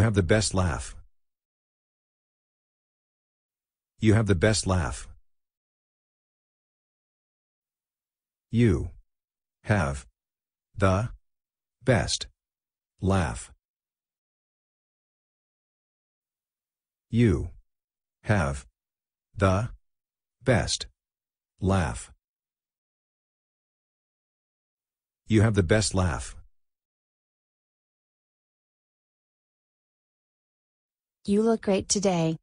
You have the best laugh. You have the best laugh. You have the best laugh. You have the best laugh. You have the best laugh. You look great today.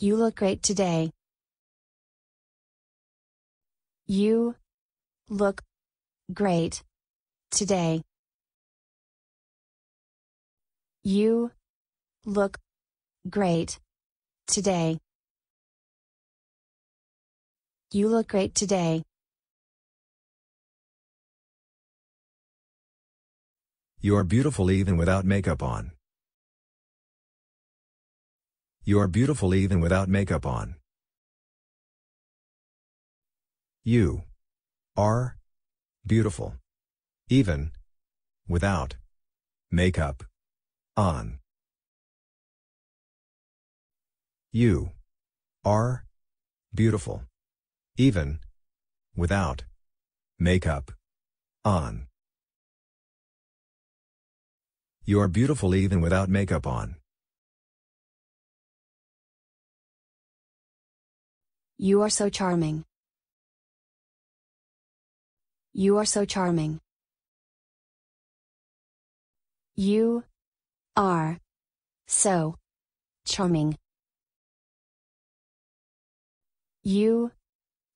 You look great today. You look great today. You look great today. You look great today. You are beautiful even without makeup on. You are beautiful even without makeup on. You are beautiful even without makeup on. You are beautiful even without makeup on. You are beautiful even without makeup on. You are so charming. You are so charming. You are so charming. You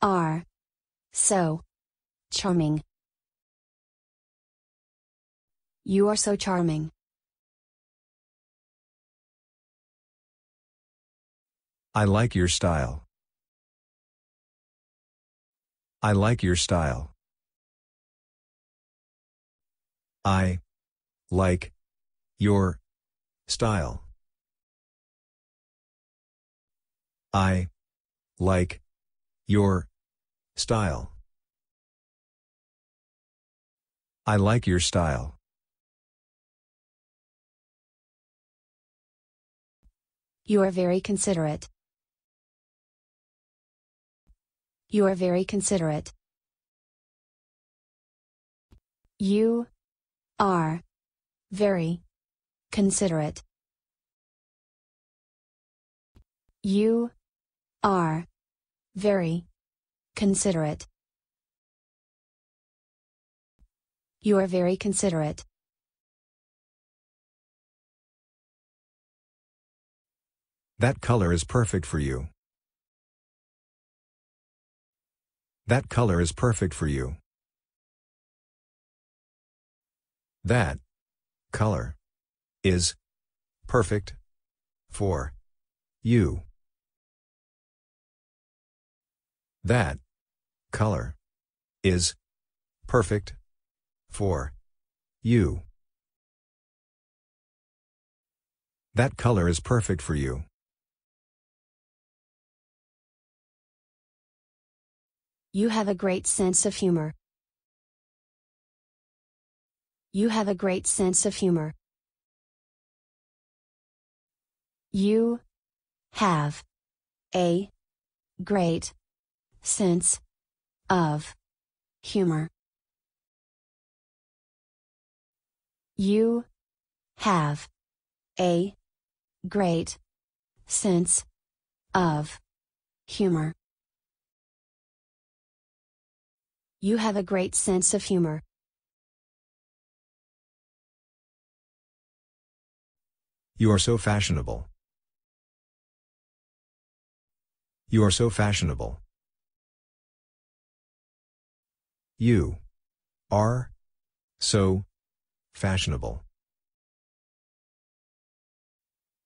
are so charming. You are so charming. I like your style. I like your style. I like your style. I like your style. I like your style. You are very considerate. You are very considerate. You are very considerate. You are very considerate. You are very considerate. That color is perfect for you. That color is perfect for you. That color is perfect for you. That color is perfect for you. That color is perfect for you. You have a great sense of humor. You have a great sense of humor. You have a great sense of humor. You have a great sense of humor. You have a great sense of humor. You are so fashionable. You are so fashionable. You are so fashionable.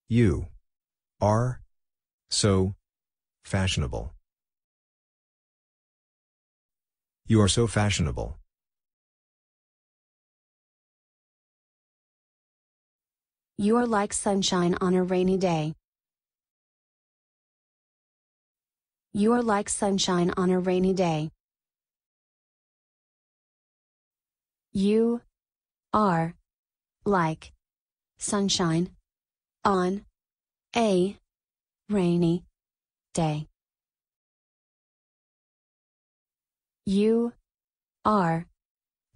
You are so fashionable. You are so fashionable. You are like sunshine on a rainy day. You are like sunshine on a rainy day. You are like sunshine on a rainy day. You are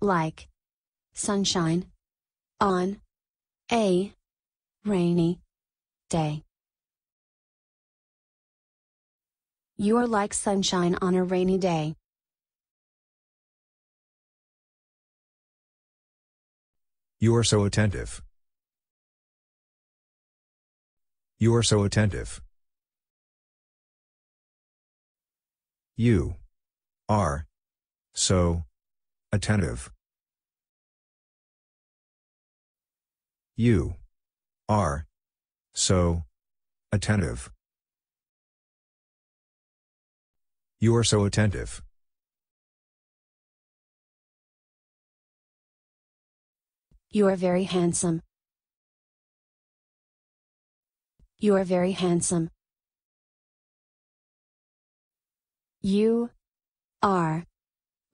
like sunshine on a rainy day. You are like sunshine on a rainy day. You are so attentive. You are so attentive. You are so attentive. You are so attentive. You are so attentive. You are very handsome. You are very handsome. You are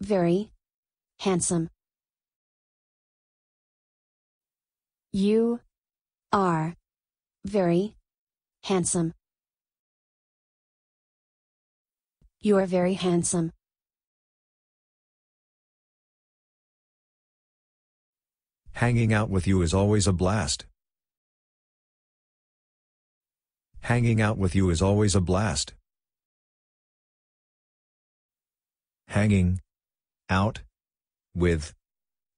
very handsome. You are very handsome. You are very handsome. Hanging out with you is always a blast. Hanging out with you is always a blast. Hanging out with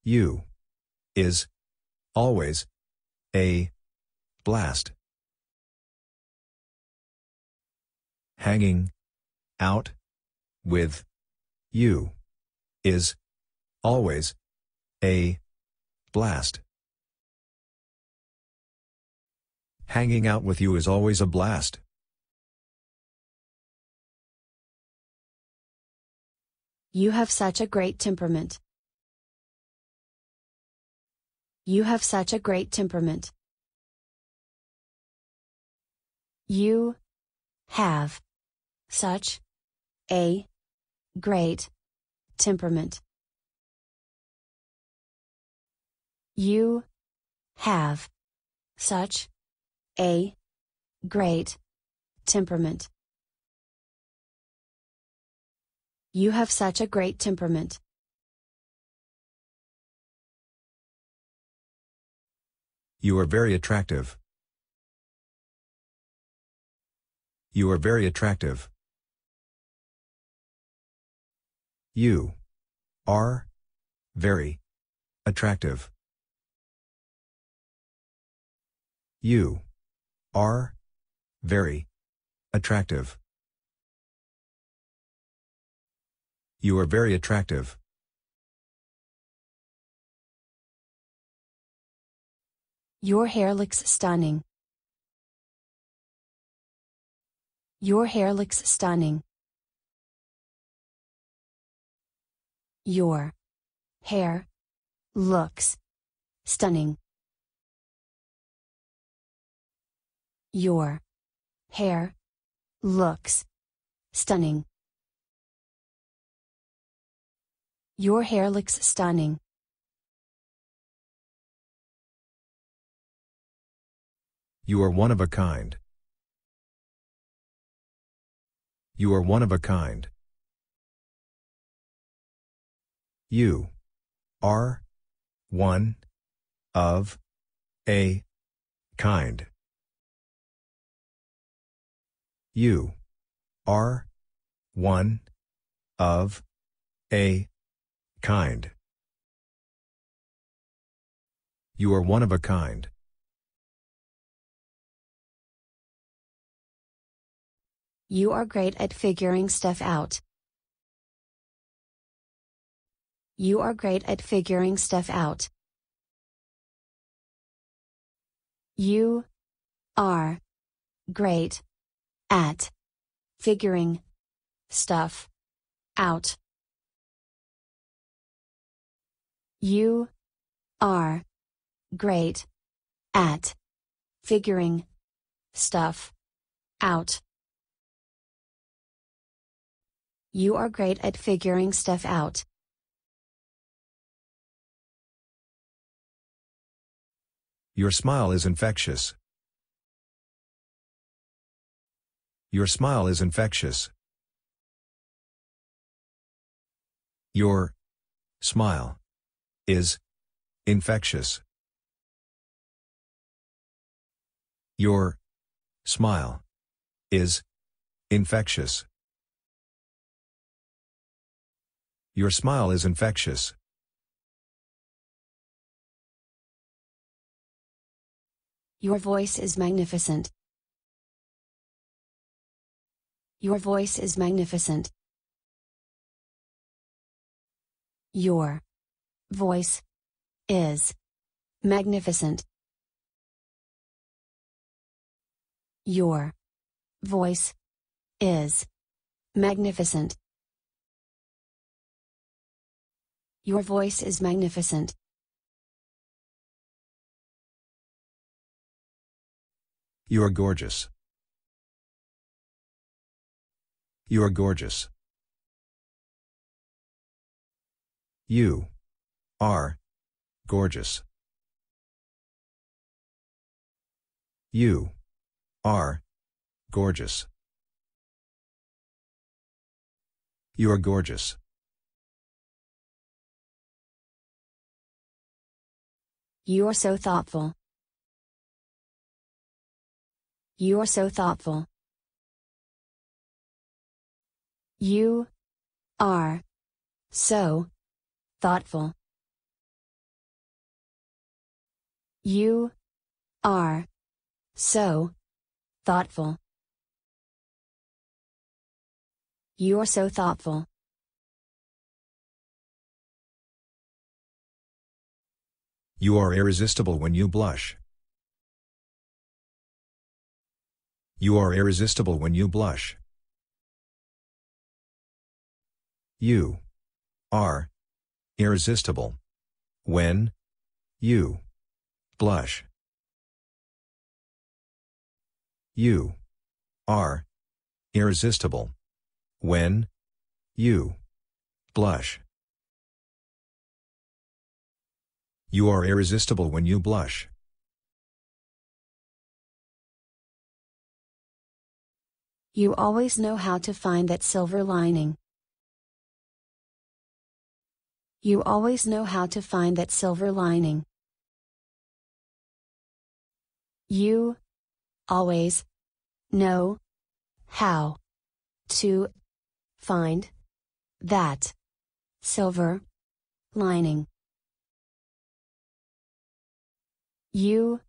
you is always a blast. Hanging out with you is always a blast. Hanging out with you is always a blast. You have such a great temperament. You have such a great temperament. You have such a great temperament. You have such a great temperament. You have such a great temperament. You are very attractive. You are very attractive. You are very attractive. You are very attractive. You are very attractive. Your hair looks stunning. Your hair looks stunning. Your hair looks stunning. Your hair looks stunning. Your hair looks stunning. You are one of a kind. You are one of a kind. You are one of a kind. You are one of a kind. You are one of a kind. You are great at figuring stuff out. You are great at figuring stuff out. You are great at figuring stuff out. You are great at figuring stuff out. You are great at figuring stuff out. Your smile is infectious. Your smile is infectious. Your smile is infectious. Your smile is infectious. Your smile is infectious. Your voice is magnificent. Your voice is magnificent. Your voice is magnificent. Your voice is magnificent. Your voice is magnificent. You are gorgeous. You are gorgeous. You are gorgeous. You are gorgeous. You are gorgeous. You are so thoughtful. You are so thoughtful. You are so thoughtful. You are so thoughtful. You are so thoughtful. You are irresistible when you blush. You are irresistible when you blush. You are irresistible when you blush. You are irresistible when you blush. You are irresistible when you blush. You always know how to find that silver lining. You always know how to find that silver lining. You always know how to find that silver lining. You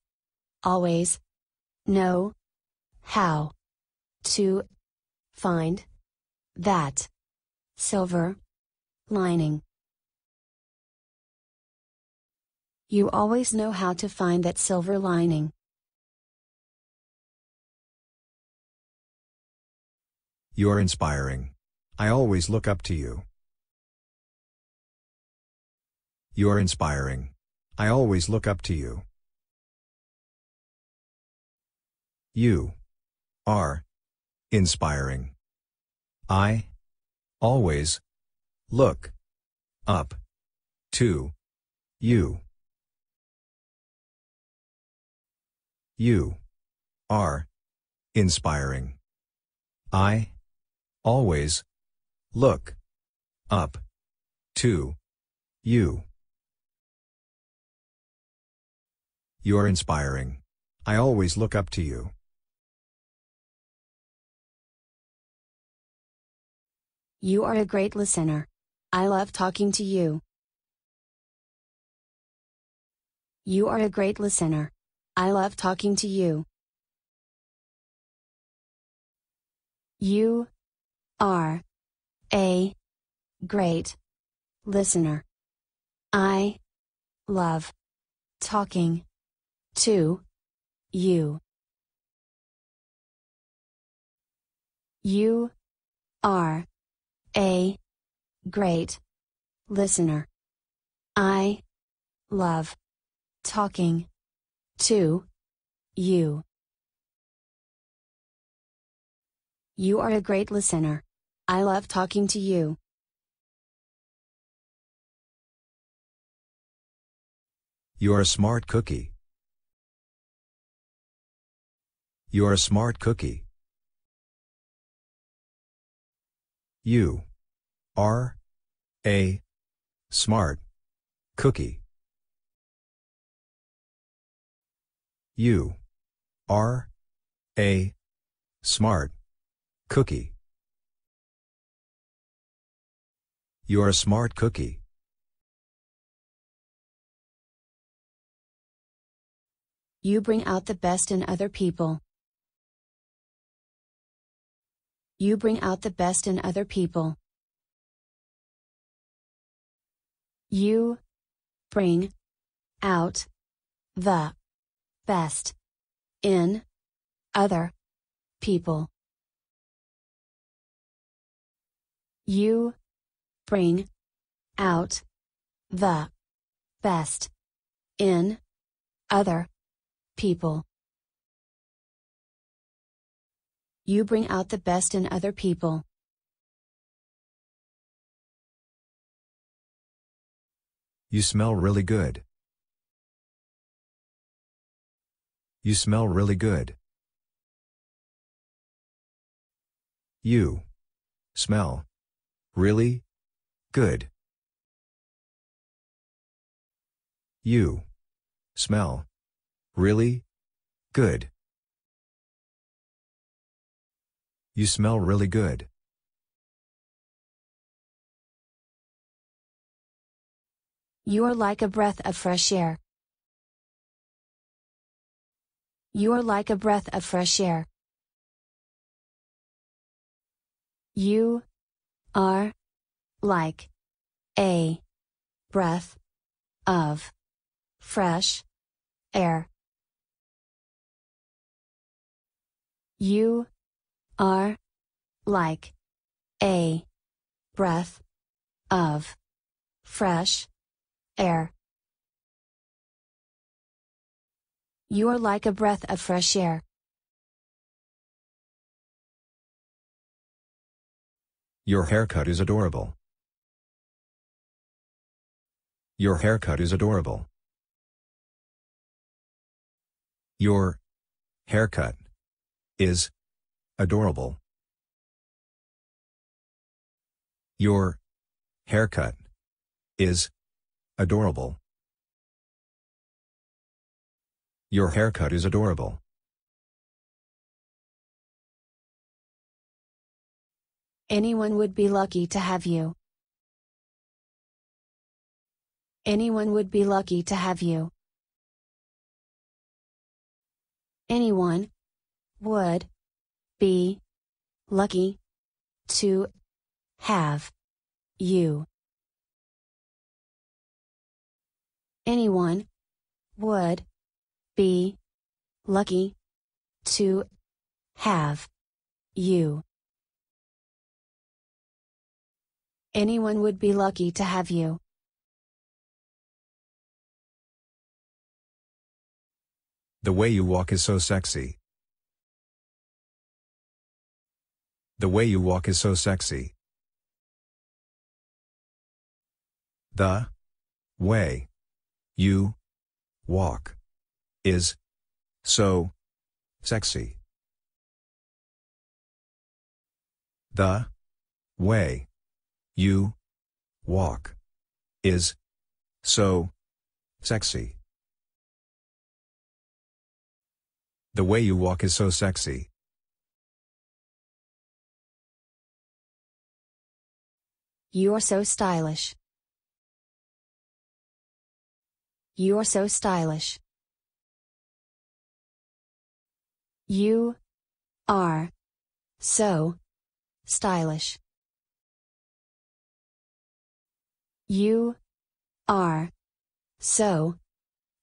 always know how to find that silver lining. You always know how to find that silver lining. You are inspiring. I always look up to you. You are inspiring. I always look up to you. You are Inspiring. I always look up to you. You are inspiring. I always look up to you. You are inspiring. I always look up to you. You are a great listener. I love talking to you. You are a great listener. I love talking to you. You are a great listener. I love talking to you. You are a great listener. I love talking to you. You are a great listener. I love talking to you. You're a smart cookie. You're a smart cookie. You are a smart cookie. You are a smart cookie. You're a smart cookie. You bring out the best in other people. You bring out the best in other people. You bring out the best in other people. You bring out the best in other people. You bring out the best in other people. You smell really good. You smell really good. You smell really good. You smell really good. You smell really good. You are like a breath of fresh air. You are like a breath of fresh air. You are like a breath of fresh air. You are like a breath of fresh air. You are like a breath of fresh air. Your haircut is adorable. Your haircut is adorable. Your haircut is adorable. Your haircut is adorable. Your haircut is adorable. Anyone would be lucky to have you. Anyone would be lucky to have you. Anyone would be lucky to have you. Anyone would be lucky to have you. Anyone would be lucky to have you. The way you walk is so sexy. The way you walk is so sexy. The way you walk is so sexy. The way you walk is so sexy. The way you walk is so sexy. You are so stylish. You are so stylish. You are so stylish. You are so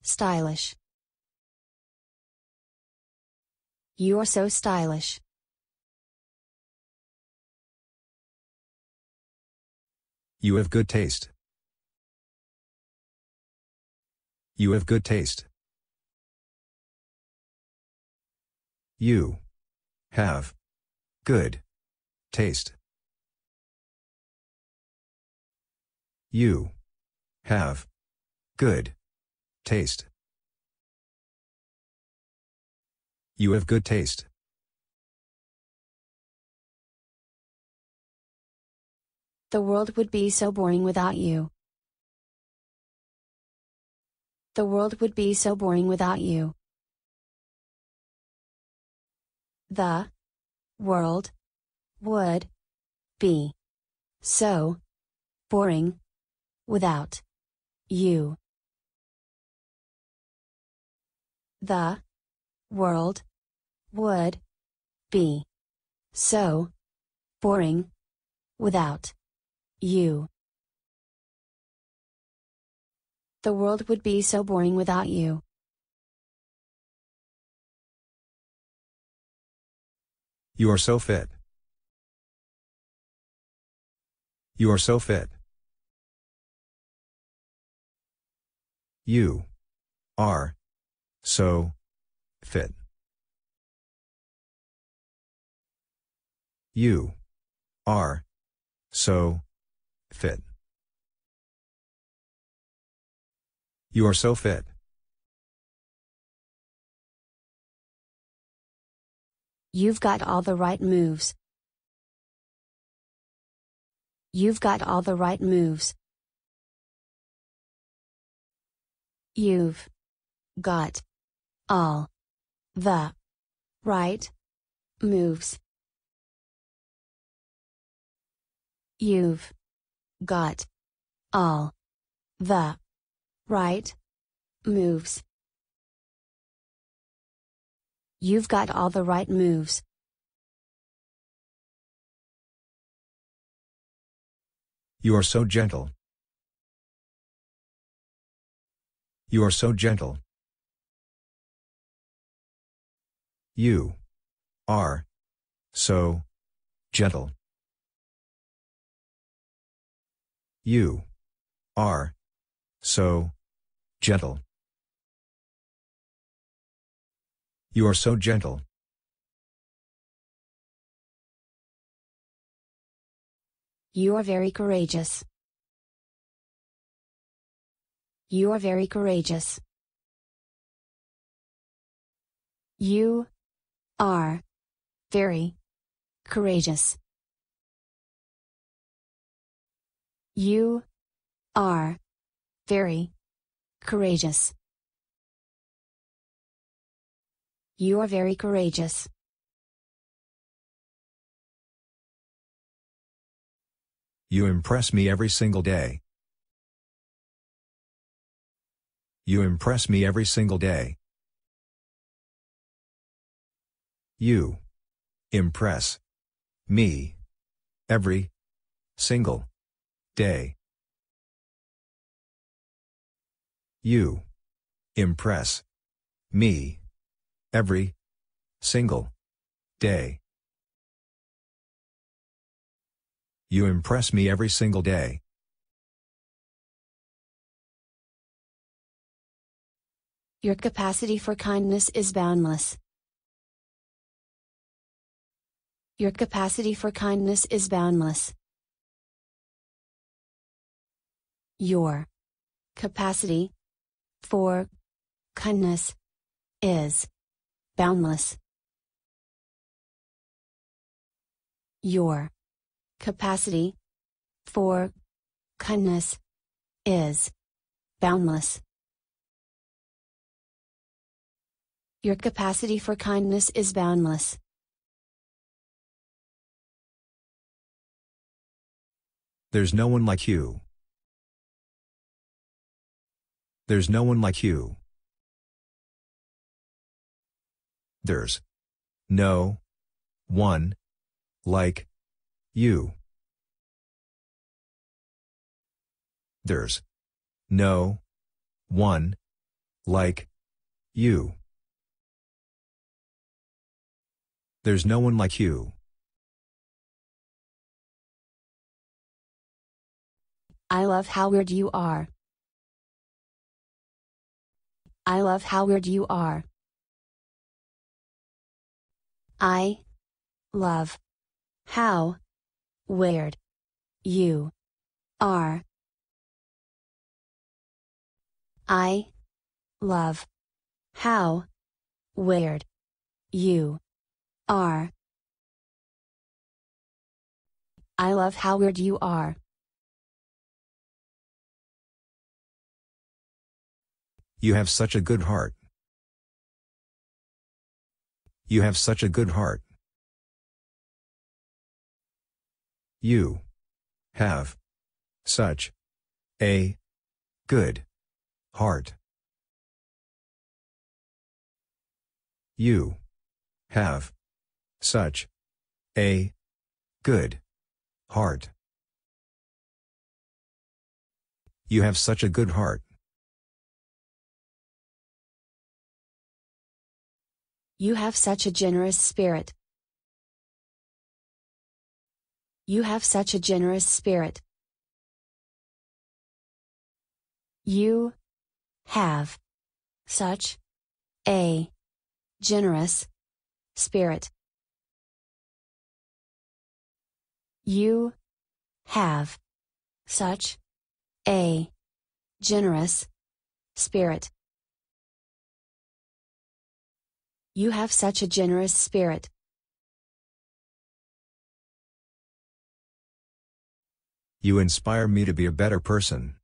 stylish. You are so stylish. You have good taste. You have good taste. You have good taste. You have good taste. You have good taste. The world would be so boring without you. The world would be so boring without you. The world would be so boring without you. The world would be so boring without you. The world would be so boring without you. You are so fit. You are so fit. You are so fit. You are so fit. You are so fit. You've got all the right moves. You've got all the right moves. You've got all the right moves. You've got all the right moves. You've got all the right moves. You are so gentle. You are so gentle. You are so gentle. You are so gentle. You are so gentle. You are very courageous. You are very courageous. You are very courageous. You are very courageous. You are very courageous. You impress me every single day. You impress me every single day. You impress me every single day. You impress me every single day. You impress me every single day. Your capacity for kindness is boundless. Your capacity for kindness is boundless. Your capacity for kindness is boundless. Your capacity for kindness is boundless. Your capacity for kindness is boundless. There's no one like you. There's no one like you. There's no one like you. There's no one like you. There's no one like you. I love how weird you are. I love how weird you are. I love how weird you are. I love how weird You are. I love how weird you are. You have such a good heart. You have such a good heart. You have such a good heart. You have such a good heart. You have such a good heart. You have such a generous spirit. You have such a generous spirit. You have such a generous spirit. You have such a generous spirit. You have such a generous spirit. You inspire me to be a better person.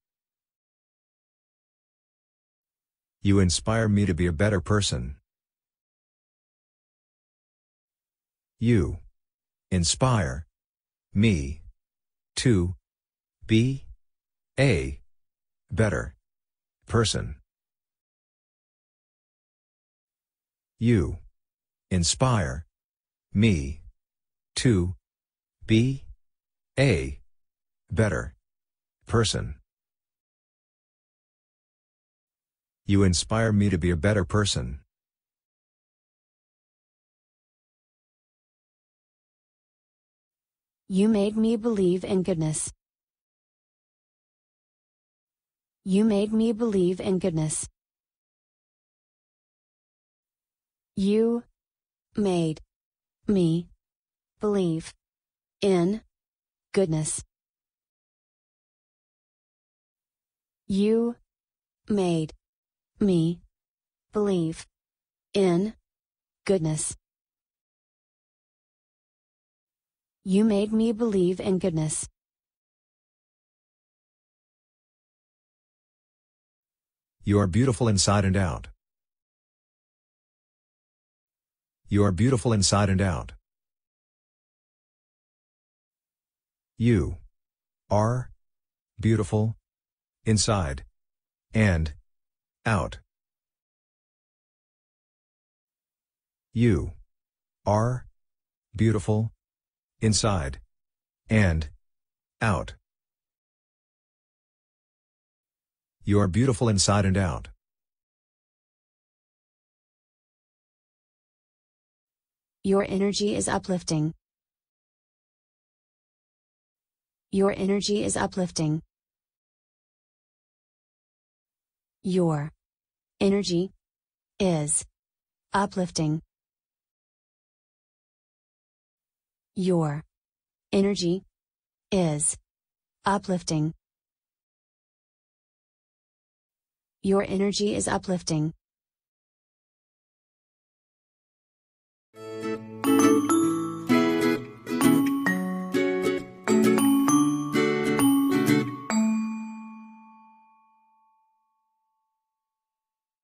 You inspire me to be a better person. You inspire me to be a better person. You inspire me to be a better person. You inspire me to be a better person. You made me believe in goodness. You made me believe in goodness. You made me believe in goodness. You made me believe in goodness. You made me believe in goodness. You are beautiful inside and out. You are beautiful inside and out. You are beautiful inside and out. You are beautiful inside and out. You are beautiful inside and out. Your energy is uplifting. Your energy is uplifting. Your energy is uplifting. Your energy is uplifting. Your energy is uplifting.